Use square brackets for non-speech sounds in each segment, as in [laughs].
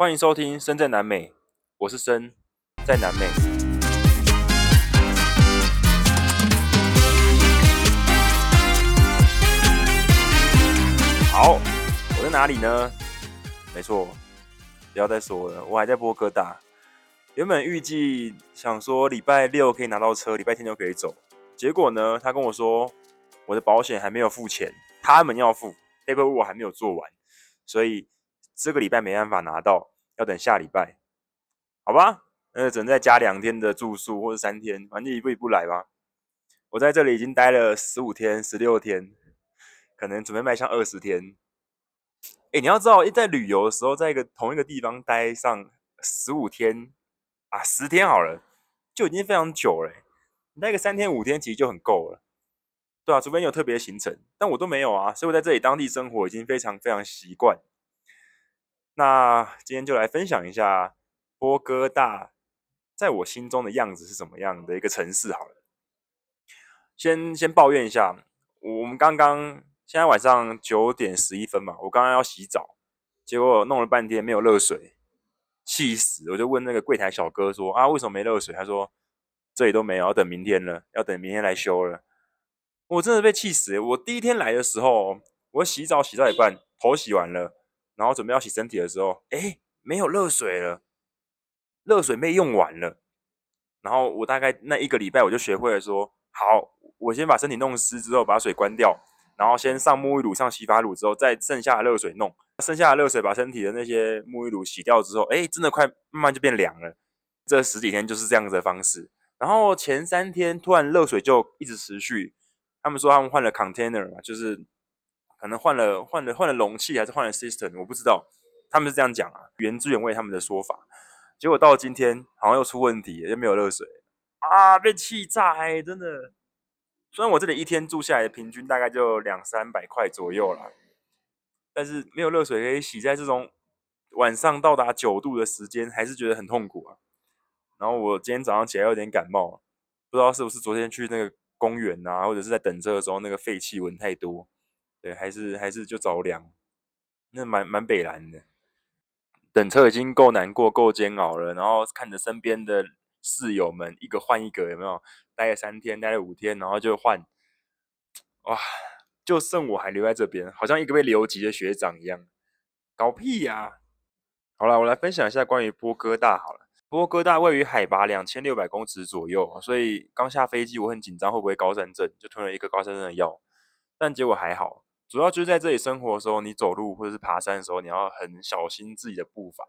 欢迎收听《身在南美》，我是身在南美。好，我在哪里呢？没错，不要再说了，我还在波哥大。原本预计想说礼拜六可以拿到车，礼拜天就可以走。结果呢，他跟我说我的保险还没有付钱，他们要付，paperwork 我还没有做完，所以。这个礼拜没办法拿到，要等下礼拜，好吧？那只能再加两天的住宿或者三天，反正一步一步来吧。我在这里已经待了十五天、十六天，可能准备迈向二十天。哎，你要知道，一在旅游的时候，在一个同一个地方待上十五天啊，十天好了，就已经非常久了。待个三天五天其实就很够了，对啊，除非你有特别行程，但我都没有啊，所以我在这里当地生活已经非常非常习惯。那今天就来分享一下波哥大在我心中的样子是什么样的一个城市好了。先先抱怨一下，我们刚刚现在晚上九点十一分嘛，我刚刚要洗澡，结果弄了半天没有热水，气死！我就问那个柜台小哥说啊，为什么没热水？他说这里都没有，要等明天了，要等明天来修了。我真的被气死！我第一天来的时候，我洗澡洗到一半，头洗完了。然后准备要洗身体的时候，哎，没有热水了，热水被用完了。然后我大概那一个礼拜，我就学会了说，好，我先把身体弄湿之后，把水关掉，然后先上沐浴乳、上洗发乳之后，再剩下的热水弄，剩下的热水把身体的那些沐浴乳洗掉之后，哎，真的快慢慢就变凉了。这十几天就是这样子的方式。然后前三天突然热水就一直持续，他们说他们换了 container 嘛，就是。可能换了换了换了容器还是换了 system，我不知道，他们是这样讲啊，原汁原味他们的说法。结果到今天，好像又出问题，又没有热水啊，被气炸欸，真的。虽然我这里一天住下来平均大概就两三百块左右啦，但是没有热水可以洗，在这种晚上到达九度的时间，还是觉得很痛苦啊。然后我今天早上起来有点感冒，不知道是不是昨天去那个公园啊，或者是在等车的时候那个废气闻太多。对，还是还是就着凉，那蛮蛮北蓝的。等车已经够难过、够煎熬了，然后看着身边的室友们一个换一个，有没有？待了三天，待了五天，然后就换，哇！就剩我还留在这边，好像一个被留级的学长一样，搞屁呀、好了，我来分享一下关于波哥大好了。波哥大位于海拔两千六百公尺左右，所以刚下飞机我很紧张，会不会高山症？就吞了一个高山症的药，但结果还好。主要就是在这里生活的时候，你走路或者是爬山的时候，你要很小心自己的步伐，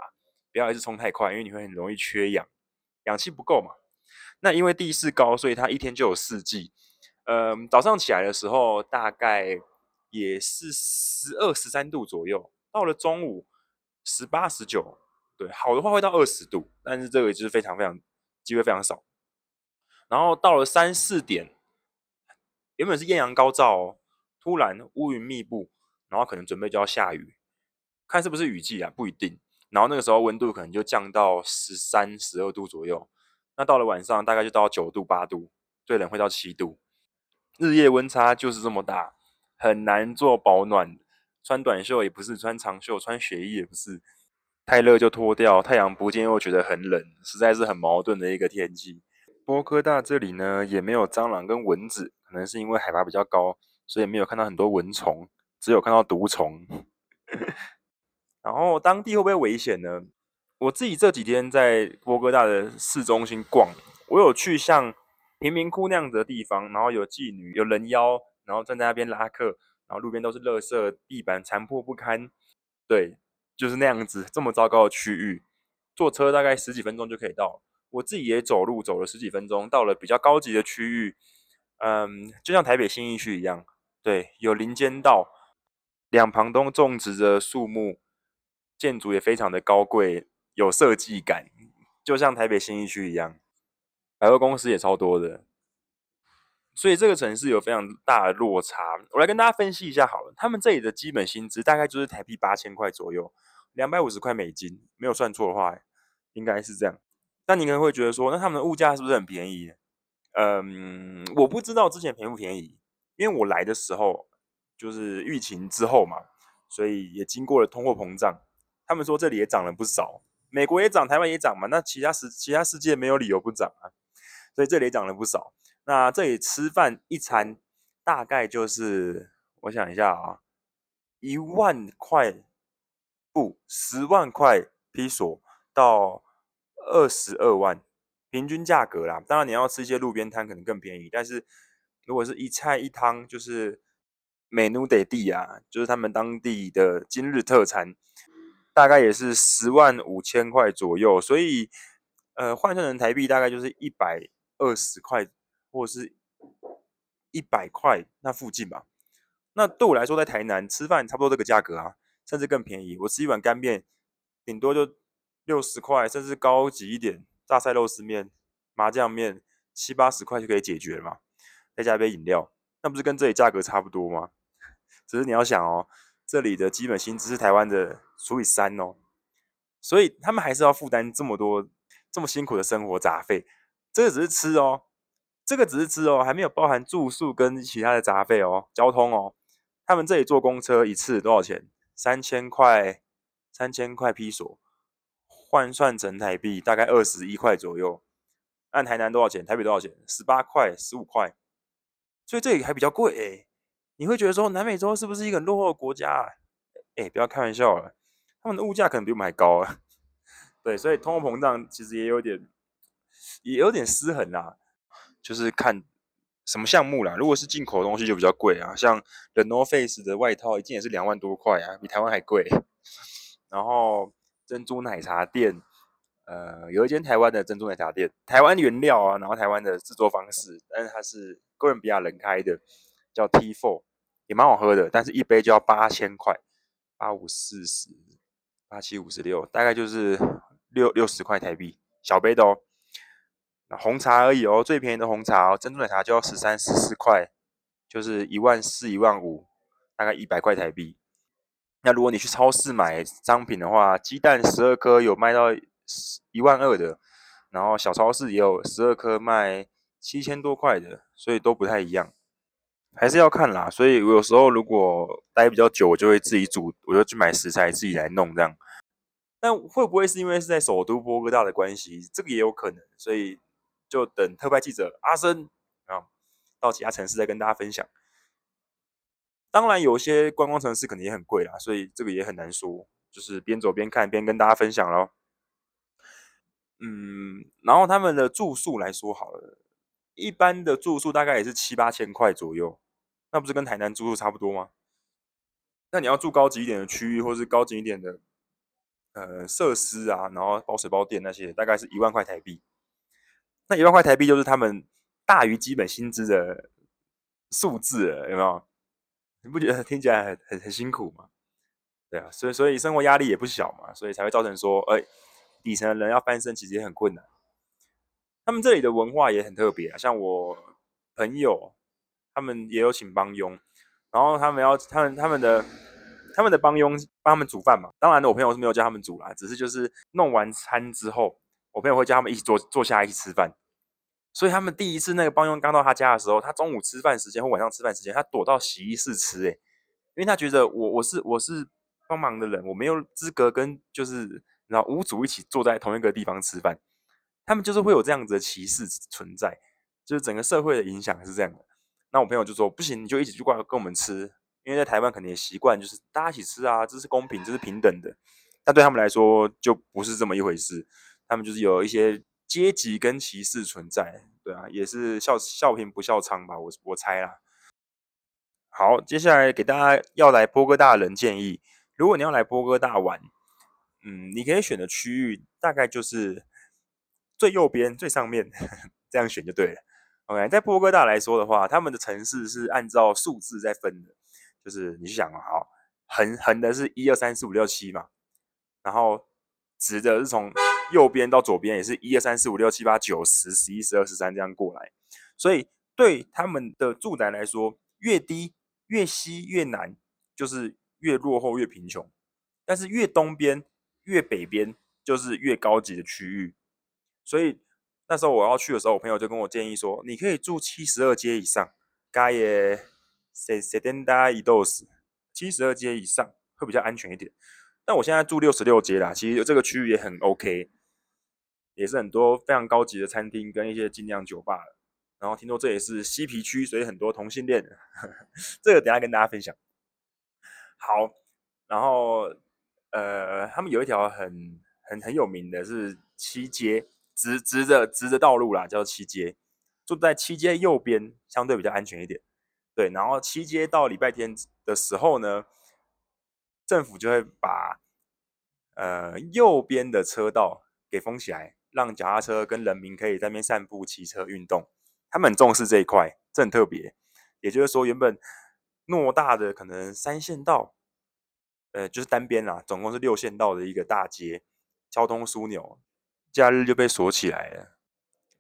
不要一直冲太快，因为你会很容易缺氧，氧气不够嘛。那因为地势高，所以它一天就有四季。嗯，早上起来的时候大概也是十二十三度左右，到了中午十八十九，对，好的话会到二十度，但是这个就是非常非常机会非常少。然后到了三四点，原本是艳阳高照哦。突然乌云密布，然后可能准备就要下雨，看是不是雨季啊？不一定。然后那个时候温度可能就降到十三、十二度左右。那到了晚上大概就到九度、八度，最冷会到七度。日夜温差就是这么大，很难做保暖。穿短袖也不是，穿长袖、穿雪衣也不是。太热就脱掉，太阳不见又觉得很冷，实在是很矛盾的一个天气。波哥大这里呢，也没有蟑螂跟蚊子，可能是因为海拔比较高。所以没有看到很多蚊虫，只有看到毒虫。[laughs] 然后当地会不会危险呢？我自己这几天在波哥大的市中心逛，我有去像贫民窟那样子的地方，然后有妓女、有人妖，然后站在那边拉客，然后路边都是垃圾，地板残破不堪。对，就是那样子，这么糟糕的区域，坐车大概十几分钟就可以到。我自己也走路走了十几分钟，到了比较高级的区域，嗯，就像台北新义区一样。对，有林间道，两旁都种植着树木，建筑也非常的高贵，有设计感，就像台北新义区一样，百货公司也超多的，所以这个城市有非常大的落差。我来跟大家分析一下好了，他们这里的基本薪资大概就是台币八千块左右，两百五十块美金，没有算错的话，应该是这样。但你可能会觉得说，那他们的物价是不是很便宜？嗯，我不知道之前便不便宜。因为我来的时候就是疫情之后嘛，所以也经过了通货膨胀，他们说这里也涨了不少，美国也涨，台湾也涨嘛，那其他世其他世界没有理由不涨啊，所以这里也涨了不少。那这里吃饭一餐大概就是，我想一下啊，一万块不十万块披索到二十二万。平均价格啦，当然你要吃一些路边摊可能更便宜，但是如果是一菜一汤，就是美努得地啊，就是他们当地的今日特产，大概也是十万五千块左右，所以呃换算成台币大概就是一百二十块或是一百块那附近吧。那对我来说，在台南吃饭差不多这个价格啊，甚至更便宜。我吃一碗干面，顶多就六十块，甚至高级一点。大菜肉丝面、麻酱面七八十块就可以解决了嘛，再加一杯饮料，那不是跟这里价格差不多吗？[laughs] 只是你要想哦，这里的基本薪资是台湾的除以三哦，所以他们还是要负担这么多、这么辛苦的生活杂费。这个只是吃哦，这个只是吃哦，还没有包含住宿跟其他的杂费哦，交通哦。他们这里坐公车一次多少钱？三千块，三千块披索。换算成台币大概二十一块左右，按台南多少钱？台北多少钱？十八块、十五块，所以这里还比较贵诶。你会觉得说南美洲是不是一个很落后的国家啊？诶，不要开玩笑了，他们的物价可能比我们还高啊。[laughs] 对，所以通货膨胀其实也有点，也有点失衡啦。就是看什么项目啦。如果是进口的东西就比较贵啊，像 The North Face 的外套一件也是两万多块啊，比台湾还贵。[laughs] 然后。珍珠奶茶店，呃，有一间台湾的珍珠奶茶店，台湾原料啊，然后台湾的制作方式，但是它是哥伦比亚人开的，叫 T Four，也蛮好喝的，但是一杯就要八千块，八五四十，八七五十六，大概就是六六十块台币，小杯的哦。那红茶而已哦，最便宜的红茶哦，珍珠奶茶就要十三十四块，就是一万四一万五，大概一百块台币。那如果你去超市买商品的话，鸡蛋十二颗有卖到一万二的，然后小超市也有十二颗卖七千多块的，所以都不太一样，还是要看啦。所以我有时候如果待比较久，我就会自己煮，我就去买食材自己来弄这样。但会不会是因为是在首都波哥大的关系？这个也有可能，所以就等特派记者阿生啊到其他城市再跟大家分享。当然，有些观光城市可能也很贵啦，所以这个也很难说。就是边走边看，边跟大家分享喽。嗯，然后他们的住宿来说好了，一般的住宿大概也是七八千块左右，那不是跟台南住宿差不多吗？那你要住高级一点的区域，或是高级一点的呃设施啊，然后包水包电那些，大概是一万块台币。那一万块台币就是他们大于基本薪资的数字，有没有？[laughs] 你不觉得听起来很很很辛苦吗？对啊，所以所以生活压力也不小嘛，所以才会造成说，哎，底层的人要翻身其实也很困难。他们这里的文化也很特别啊，像我朋友，他们也有请帮佣，然后他们要他们他们的他们的帮佣帮他们煮饭嘛。当然，我朋友是没有叫他们煮啦，只是就是弄完餐之后，我朋友会叫他们一起坐坐下一起吃饭。所以他们第一次那个帮佣刚到他家的时候，他中午吃饭时间或晚上吃饭时间，他躲到洗衣室吃，诶，因为他觉得我我是我是帮忙的人，我没有资格跟就是然后五组一起坐在同一个地方吃饭，他们就是会有这样子的歧视存在，就是整个社会的影响是这样的。那我朋友就说不行，你就一起去过来跟我们吃，因为在台湾可能也习惯就是大家一起吃啊，这是公平，这是平等的，但对他们来说就不是这么一回事，他们就是有一些。阶级跟歧视存在，对啊，也是笑笑贫不笑娼吧，我我猜啦。好，接下来给大家要来波哥大人建议，如果你要来波哥大玩，嗯，你可以选的区域大概就是最右边最上面，[laughs] 这样选就对了。OK，在波哥大来说的话，他们的城市是按照数字在分的，就是你去想啊，好，横横的是一二三四五六七嘛，然后直的是从。右边到左边也是一二三四五六七八九十十一十二十三这样过来，所以对他们的住宅来说，越低越西越南就是越落后越贫穷，但是越东边越北边就是越高级的区域。所以那时候我要去的时候，我朋友就跟我建议说，你可以住七十二街以上，嘎耶塞塞登达伊多斯，七十二街以上会比较安全一点。但我现在住六十六街啦，其实这个区域也很 OK，也是很多非常高级的餐厅跟一些精酿酒吧。然后听说这也是嬉皮区，所以很多同性恋。[laughs] 这个等下跟大家分享。好，然后呃，他们有一条很很很有名的是七街，直直的直的道路啦，叫七街。住在七街右边，相对比较安全一点。对，然后七街到礼拜天的时候呢，政府就会把呃右边的车道给封起来，让脚踏车跟人民可以在那边散步、骑车、运动。他们很重视这一块，这很特别。也就是说，原本偌大的可能三线道，呃，就是单边啦，总共是六线道的一个大街，交通枢纽，假日就被锁起来了。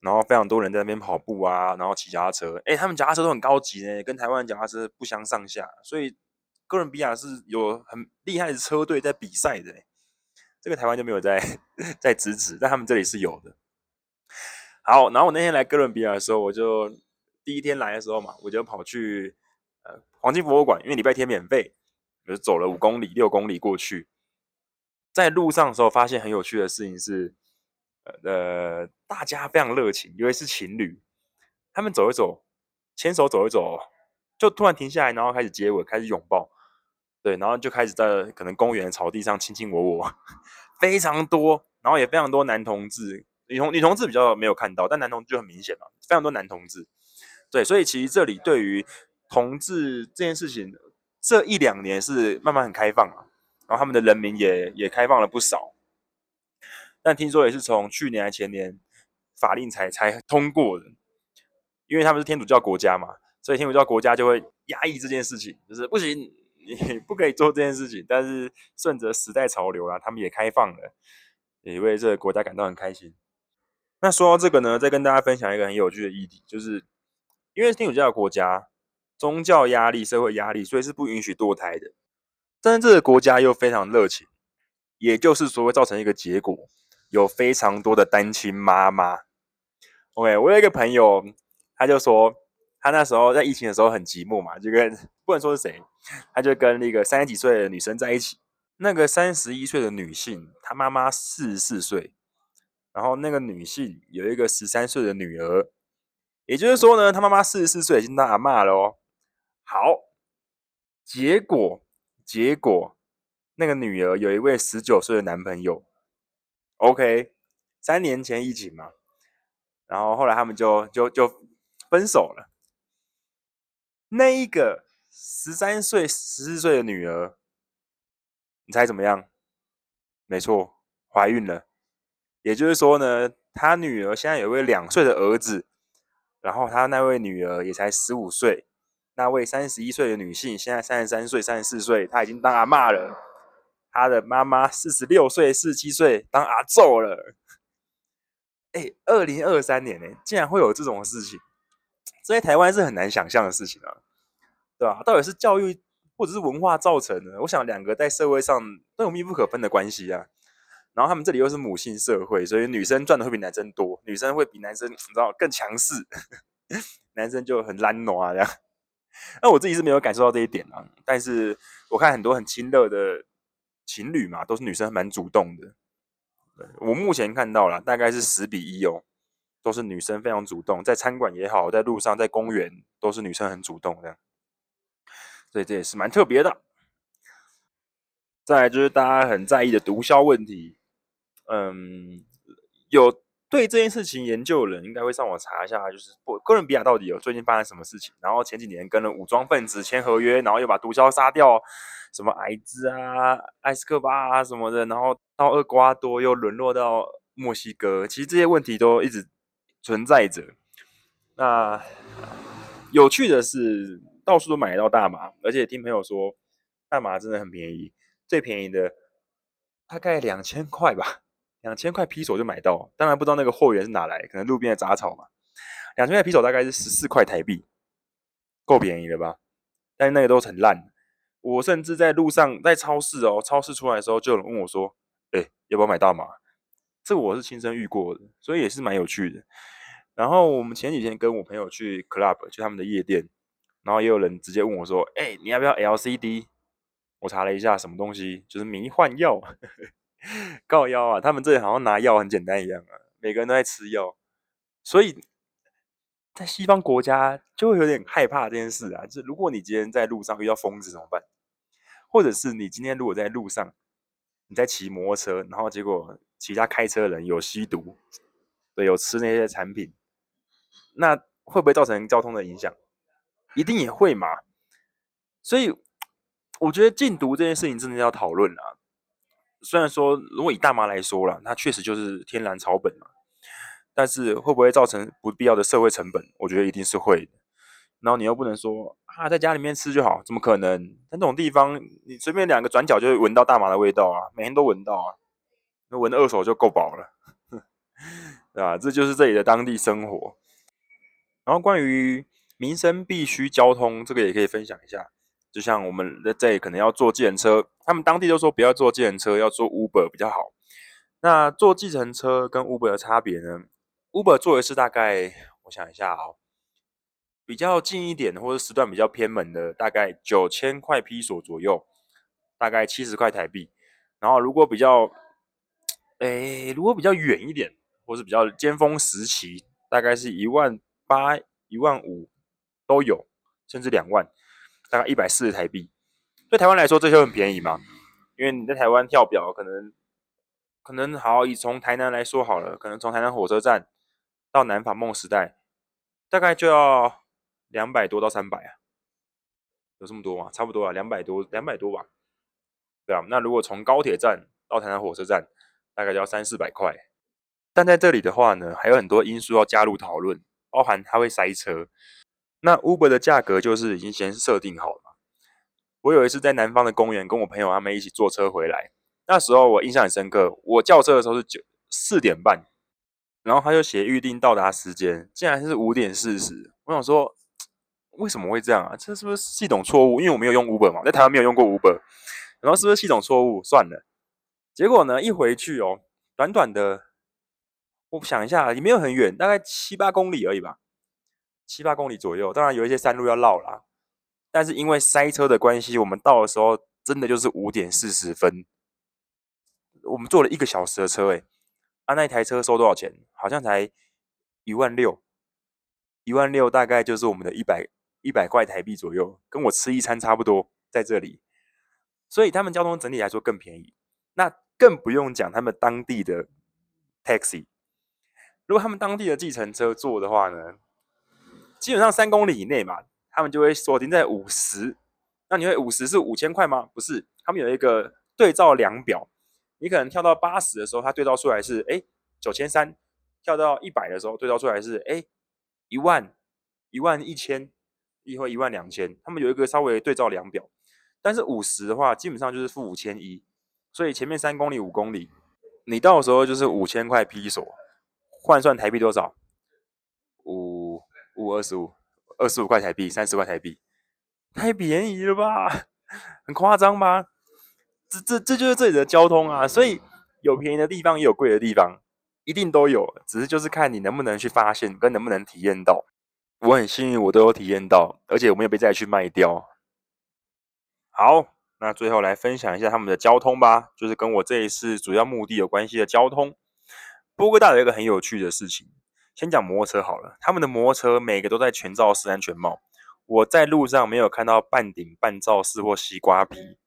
然后非常多人在那边跑步啊，然后骑脚踏车。诶，他们脚踏车都很高级呢，跟台湾脚踏车不相上下。所以哥伦比亚是有很厉害的车队在比赛的。这个台湾就没有在 [laughs] 在支持，但他们这里是有的。好，然后我那天来哥伦比亚的时候，我就第一天来的时候嘛，我就跑去呃黄金博物馆，因为礼拜天免费，我就走了五公里、六公里过去。在路上的时候，发现很有趣的事情是。呃，大家非常热情，因为是情侣，他们走一走，牵手走一走，就突然停下来，然后开始接吻，开始拥抱，对，然后就开始在可能公园草地上卿卿我我，[laughs] 非常多，然后也非常多男同志，女同女同志比较没有看到，但男同志就很明显嘛，非常多男同志，对，所以其实这里对于同志这件事情，这一两年是慢慢很开放啊，然后他们的人民也也开放了不少。但听说也是从去年还前年法令才才通过的，因为他们是天主教国家嘛，所以天主教国家就会压抑这件事情，就是不行，你不可以做这件事情。但是顺着时代潮流啦，他们也开放了，也为这个国家感到很开心。那说到这个呢，再跟大家分享一个很有趣的议题，就是因为天主教国家，宗教压力、社会压力，所以是不允许堕胎的。但是这个国家又非常热情，也就是说会造成一个结果。有非常多的单亲妈妈。OK，我有一个朋友，他就说，他那时候在疫情的时候很寂寞嘛，就跟不能说是谁，他就跟那个三十几岁的女生在一起。那个三十一岁的女性，她妈妈四十四岁，然后那个女性有一个十三岁的女儿，也就是说呢，她妈妈四十四岁已经当阿嬷了哦。好，结果结果那个女儿有一位十九岁的男朋友。OK，三年前疫情嘛，然后后来他们就就就分手了。那一个十三岁、十四岁的女儿，你猜怎么样？没错，怀孕了。也就是说呢，他女儿现在有一位两岁的儿子，然后他那位女儿也才十五岁。那位三十一岁的女性现在三十三岁、三十四岁，她已经当阿嬷了。她的妈妈四十六岁、四十七岁当阿祖了。哎，二零二三年呢，竟然会有这种事情，这在台湾是很难想象的事情啊，对吧？到底是教育或者是文化造成的？我想两个在社会上都有密不可分的关系啊。然后他们这里又是母性社会，所以女生赚的会比男生多，女生会比男生你知道更强势，[laughs] 男生就很懒惰啊这样。[laughs] 那我自己是没有感受到这一点啊，但是我看很多很亲热的。情侣嘛，都是女生蛮主动的。我目前看到了，大概是十比一哦，都是女生非常主动，在餐馆也好，在路上，在公园，都是女生很主动这样。所以这也是蛮特别的。再来就是大家很在意的毒枭问题，嗯，有。对这件事情研究人应该会上网查一下，就是哥伦比亚到底有最近发生什么事情？然后前几年跟了武装分子签合约，然后又把毒枭杀掉，什么艾滋啊、埃斯科巴啊什么的，然后到厄瓜多又沦落到墨西哥，其实这些问题都一直存在着。那有趣的是，到处都买得到大麻，而且听朋友说，大麻真的很便宜，最便宜的大概两千块吧。两千块皮手就买到，当然不知道那个货源是哪来，可能路边的杂草嘛。两千块皮手大概是十四块台币，够便宜了吧？但是那个都很烂。我甚至在路上，在超市哦，超市出来的时候，就有人问我说：“哎、要不要买大麻？”这个我是亲身遇过的，所以也是蛮有趣的。然后我们前几天跟我朋友去 club，去他们的夜店，然后也有人直接问我说：“哎、你要不要 LCD？” 我查了一下，什么东西就是迷幻药，[laughs] 告药啊！他们这里好像拿药很简单一样啊，每个人都在吃药，所以在西方国家就会有点害怕这件事啊。就是如果你今天在路上遇到疯子怎么办？或者是你今天如果在路上你在骑摩托车，然后结果其他开车的人有吸毒，对，有吃那些产品，那会不会造成交通的影响？一定也会嘛。所以我觉得禁毒这件事情真的要讨论啊。虽然说如果以大麻来说啦，它确实就是天然草本嘛，但是会不会造成不必要的社会成本？我觉得一定是会的。然后你又不能说啊，在家里面吃就好，怎么可能？在那种地方，你随便两个转角就会闻到大麻的味道啊，每天都闻到啊，那闻二手就够饱了，[laughs] 对吧？这就是这里的当地生活。然后关于民生必须交通，这个也可以分享一下。就像我们在这可能要坐计程车，他们当地都说不要坐计程车，要坐 Uber 比较好。那坐计程车跟 Uber 的差别呢？Uber 坐的是大概，我想一下哦。比较近一点或者时段比较偏门的，大概九千块披索左右，大概七十块台币。然后如果比较，诶，如果比较远一点，或是比较尖峰时期，大概是一万八、一万五都有，甚至两万，大概一百四十台币。对台湾来说，这就很便宜嘛，因为你在台湾跳表，可能可能好以从台南来说好了，可能从台南火车站到南法梦时代，大概就要。两百多到三百啊，有这么多吗？差不多啊，两百多，两百多吧。对啊，那如果从高铁站到台南火车站，大概就要三四百块。但在这里的话呢，还有很多因素要加入讨论，包含它会塞车。那 Uber 的价格就是已经先设定好了。我有一次在南方的公园，跟我朋友他们一起坐车回来，那时候我印象很深刻，我叫车的时候是九四点半，然后他就写预定到达时间，竟然是五点四十。我想说。为什么会这样啊？这是不是系统错误？因为我没有用 Uber 嘛，在台湾没有用过 Uber，然后是不是系统错误？算了，结果呢，一回去哦，短短的，我想一下，也没有很远，大概七八公里而已吧，七八公里左右。当然有一些山路要绕啦，但是因为塞车的关系，我们到的时候真的就是五点四十分，我们坐了一个小时的车，哎，啊，那一台车收多少钱？好像才一万六，一万六大概就是我们的一百。一百块台币左右，跟我吃一餐差不多，在这里，所以他们交通整体来说更便宜。那更不用讲他们当地的 taxi，如果他们当地的计程车坐的话呢，基本上三公里以内嘛，他们就会锁定在五十。那你会五十是五千块吗？不是，他们有一个对照量表，你可能跳到八十的时候，它对照出来是哎九千三；跳到一百的时候，对照出来是哎一万一万一千。一或一万两千，他们有一个稍微对照量表，但是五十的话，基本上就是负五千一，所以前面三公里、五公里，你到时候就是五千块披索，换算台币多少？五五二十五，二十五块台币，三十块台币，太便宜了吧？很夸张吧？这这这就是这里的交通啊！所以有便宜的地方，也有贵的地方，一定都有，只是就是看你能不能去发现，跟能不能体验到。我很幸运，我都有体验到，而且我没有被再去卖掉。好，那最后来分享一下他们的交通吧，就是跟我这一次主要目的有关系的交通。波哥大有一个很有趣的事情，先讲摩托车好了，他们的摩托车每个都在全罩式安全帽，我在路上没有看到半顶半罩式或西瓜皮。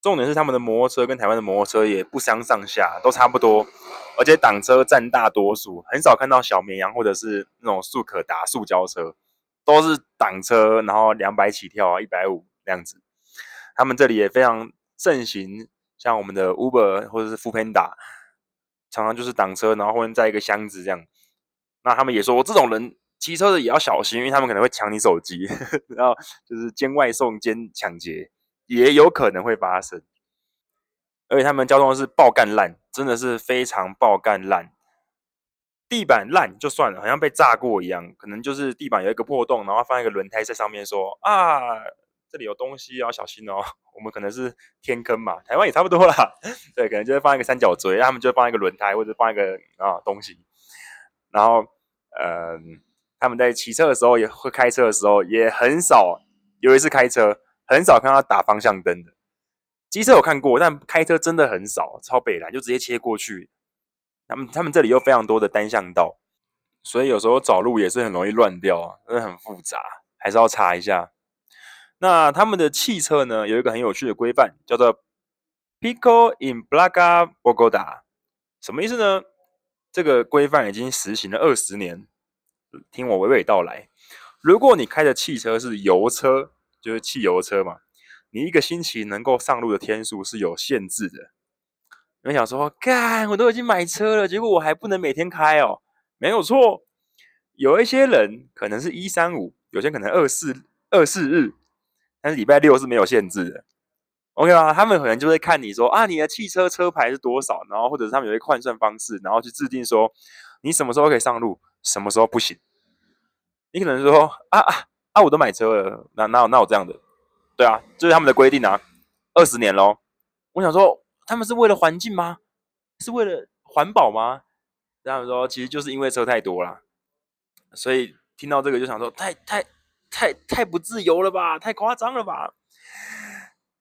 重点是他们的摩托车跟台湾的摩托车也不相上下，都差不多，而且挡车占大多数，很少看到小绵羊或者是那种速可达塑胶车，都是挡车，然后两百起跳啊，一百五这样子。他们这里也非常盛行，像我们的 Uber 或者是 Foodpanda，常常就是挡车，然后后面载一个箱子这样。那他们也说，我这种人骑车的也要小心，因为他们可能会抢你手机，[laughs] 然后就是兼外送兼抢劫。也有可能会发生，而且他们交通是爆干烂，真的是非常爆干烂。地板烂就算了，好像被炸过一样，可能就是地板有一个破洞，然后放一个轮胎在上面，说啊，这里有东西，要小心哦。我们可能是天坑嘛，台湾也差不多啦。对，可能就会放一个三角锥，他们就会放一个轮胎或者放一个啊东西。然后，呃，他们在骑车的时候，也会开车的时候，也很少有一次开车。很少看到打方向灯的，机车有看过，但开车真的很少，超北蓝就直接切过去。他们他们这里有非常多的单向道，所以有时候找路也是很容易乱掉啊，真的很复杂，还是要查一下。那他们的汽车呢，有一个很有趣的规范，叫做 Pico in Blaga Bogota” 什么意思呢？这个规范已经实行了二十年，听我娓娓道来。如果你开的汽车是油车，就是汽油车嘛，你一个星期能够上路的天数是有限制的。你们想说，干，我都已经买车了，结果我还不能每天开哦？没有错，有一些人可能是一三五，有些可能二四二四日。但是礼拜六是没有限制的，OK 吗？他们可能就会看你说啊，你的汽车车牌是多少，然后或者是他们有一个换算方式，然后去制定说你什么时候可以上路，什么时候不行。你可能说啊啊啊，我都买车了，那哪有哪有这样的？对啊，这是他们的规定啊，二十年咯。我想说，他们是为了环境吗？是为了环保吗？他们说，其实就是因为车太多了，所以听到这个就想说，太太。太太不自由了吧，太夸张了吧？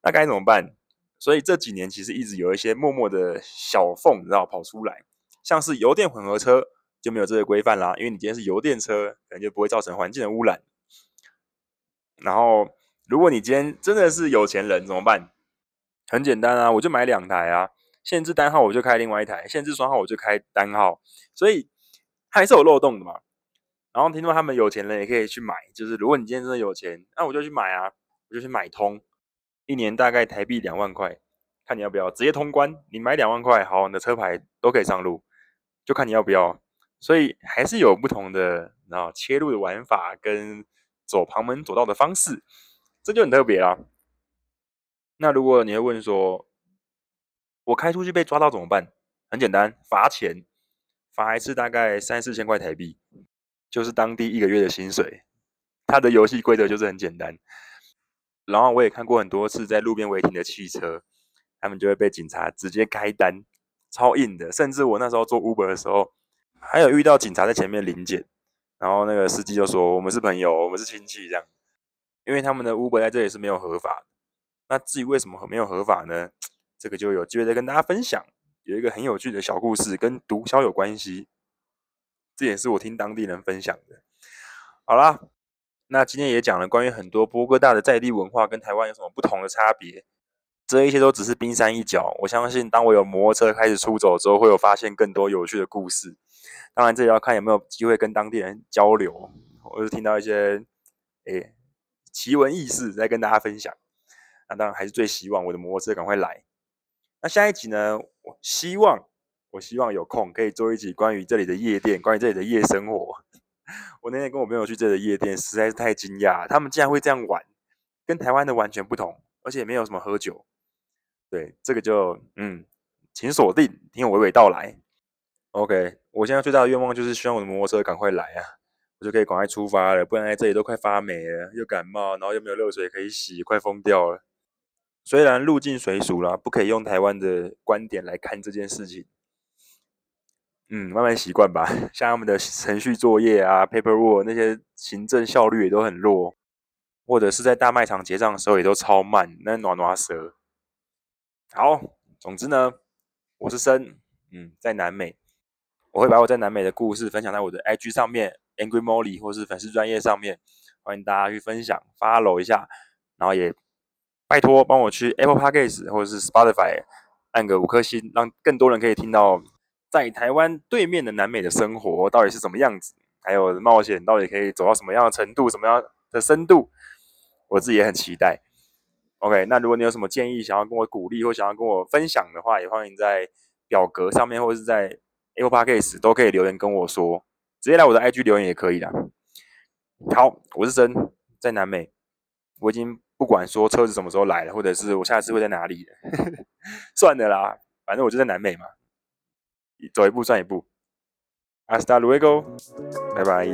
那该怎么办？所以这几年其实一直有一些默默的小缝，你知道跑出来，像是油电混合车就没有这个规范啦，因为你今天是油电车，可能就不会造成环境的污染。然后，如果你今天真的是有钱人，怎么办？很简单啊，我就买两台啊，限制单号我就开另外一台，限制双号我就开单号，所以还是有漏洞的嘛。然后听说他们有钱人也可以去买，就是如果你今天真的有钱，那我就去买啊，我就去买通，一年大概台币两万块，看你要不要直接通关。你买两万块，好，你的车牌都可以上路，就看你要不要。所以还是有不同的，然后切入的玩法跟走旁门左道的方式，这就很特别啦。那如果你会问说，我开出去被抓到怎么办？很简单，罚钱，罚一次大概三四千块台币。就是当地一个月的薪水，它的游戏规则就是很简单。然后我也看过很多次在路边违停的汽车，他们就会被警察直接开单，超硬的。甚至我那时候做 Uber 的时候，还有遇到警察在前面临检，然后那个司机就说：“我们是朋友，我们是亲戚。”这样，因为他们的 Uber 在这里是没有合法的。那至于为什么没有合法呢？这个就有机会再跟大家分享。有一个很有趣的小故事，跟毒枭有关系。这也是我听当地人分享的。好啦，那今天也讲了关于很多波哥大的在地文化跟台湾有什么不同的差别。这一切都只是冰山一角。我相信，当我有摩托车开始出走之后，会有发现更多有趣的故事。当然，这也要看有没有机会跟当地人交流，或是听到一些诶奇闻异事，再跟大家分享。那当然还是最希望我的摩托车赶快来。那下一集呢？我希望。我希望有空可以做一集关于这里的夜店，关于这里的夜生活。我那天跟我朋友去这个夜店，实在是太惊讶，他们竟然会这样玩，跟台湾的完全不同，而且也没有什么喝酒。对，这个就嗯，请锁定，听我娓娓道来。OK，我现在最大的愿望就是希望我的摩托车赶快来啊，我就可以赶快出发了，不然在这里都快发霉了，又感冒，然后又没有热水可以洗，快疯掉了。虽然入境随俗啦，不可以用台湾的观点来看这件事情。嗯，慢慢习惯吧。[laughs] 像他们的程序作业啊，paperwork 那些行政效率也都很弱，或者是在大卖场结账的时候也都超慢，那暖暖蛇。好，总之呢，我是森，嗯，在南美，我会把我在南美的故事分享在我的 IG 上面，Angry Molly 或是粉丝专业上面，欢迎大家去分享，follow 一下，然后也拜托帮我去 Apple Podcast 或者是 Spotify 按个五颗星，让更多人可以听到。在台湾对面的南美的生活到底是什么样子？还有冒险到底可以走到什么样的程度、什么样的深度？我自己也很期待。OK，那如果你有什么建议，想要跟我鼓励或想要跟我分享的话，也欢迎在表格上面或者是在 Apple Podcast 都可以留言跟我说，直接来我的 IG 留言也可以的。好，我是真，在南美，我已经不管说车子什么时候来了，或者是我下次会在哪里，[laughs] 算的啦，反正我就在南美嘛。走一步算一步，Hasta luego，拜拜。